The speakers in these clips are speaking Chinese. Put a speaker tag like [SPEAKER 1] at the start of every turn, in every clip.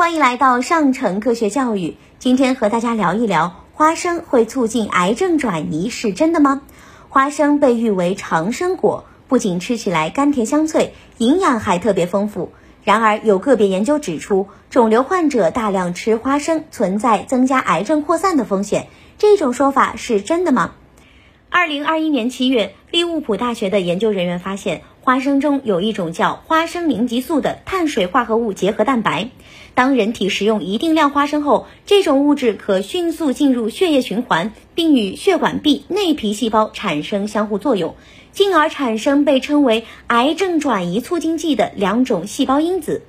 [SPEAKER 1] 欢迎来到上城科学教育。今天和大家聊一聊，花生会促进癌症转移是真的吗？花生被誉为长生果，不仅吃起来甘甜香脆，营养还特别丰富。然而，有个别研究指出，肿瘤患者大量吃花生存在增加癌症扩散的风险。这种说法是真的吗？二零二一年七月，利物浦大学的研究人员发现。花生中有一种叫花生凝集素的碳水化合物结合蛋白，当人体食用一定量花生后，这种物质可迅速进入血液循环，并与血管壁内皮细胞产生相互作用，进而产生被称为癌症转移促进剂的两种细胞因子。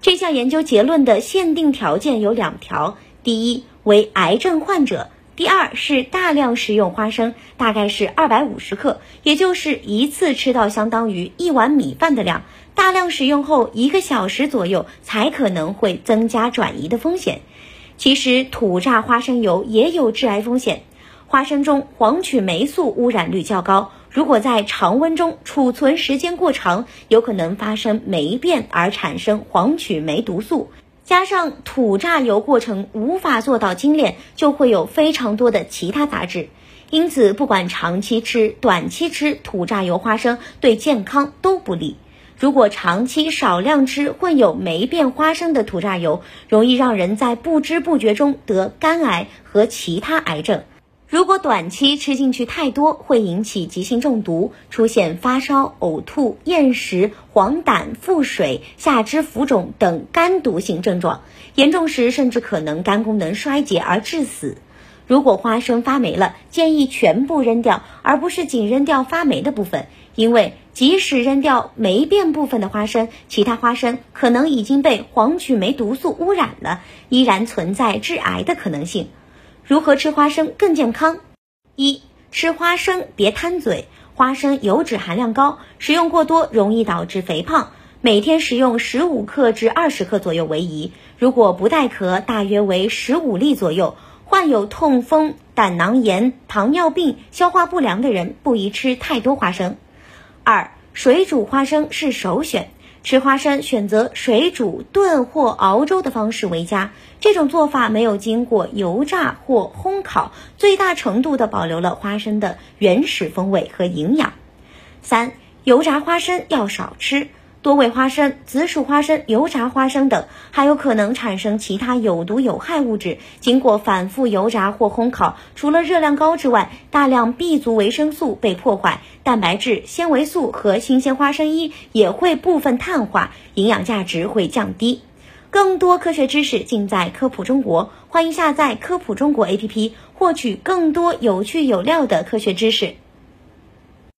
[SPEAKER 1] 这项研究结论的限定条件有两条：第一，为癌症患者。第二是大量食用花生，大概是二百五十克，也就是一次吃到相当于一碗米饭的量。大量食用后一个小时左右才可能会增加转移的风险。其实土榨花生油也有致癌风险，花生中黄曲霉素污染率较高，如果在常温中储存时间过长，有可能发生霉变而产生黄曲霉毒素。加上土榨油过程无法做到精炼，就会有非常多的其他杂质。因此，不管长期吃、短期吃土榨油花生，对健康都不利。如果长期少量吃混有霉变花生的土榨油，容易让人在不知不觉中得肝癌和其他癌症。如果短期吃进去太多，会引起急性中毒，出现发烧、呕吐、厌食、黄疸、腹水、下肢浮肿等肝毒性症状，严重时甚至可能肝功能衰竭而致死。如果花生发霉了，建议全部扔掉，而不是仅扔掉发霉的部分，因为即使扔掉霉变部分的花生，其他花生可能已经被黄曲霉毒素污染了，依然存在致癌的可能性。如何吃花生更健康？一吃花生别贪嘴，花生油脂含量高，食用过多容易导致肥胖。每天食用十五克至二十克左右为宜。如果不带壳，大约为十五粒左右。患有痛风、胆囊炎、糖尿病、消化不良的人不宜吃太多花生。二水煮花生是首选。吃花生选择水煮、炖或熬粥的方式为佳。这种做法没有经过油炸或烘烤，最大程度的保留了花生的原始风味和营养。三、油炸花生要少吃。多味花生、紫薯花生、油炸花生等，还有可能产生其他有毒有害物质。经过反复油炸或烘烤，除了热量高之外，大量 B 族维生素被破坏，蛋白质、纤维素和新鲜花生衣也会部分碳化，营养价值会降低。更多科学知识尽在科普中国，欢迎下载科普中国 APP，获取更多有趣有料的科学知识。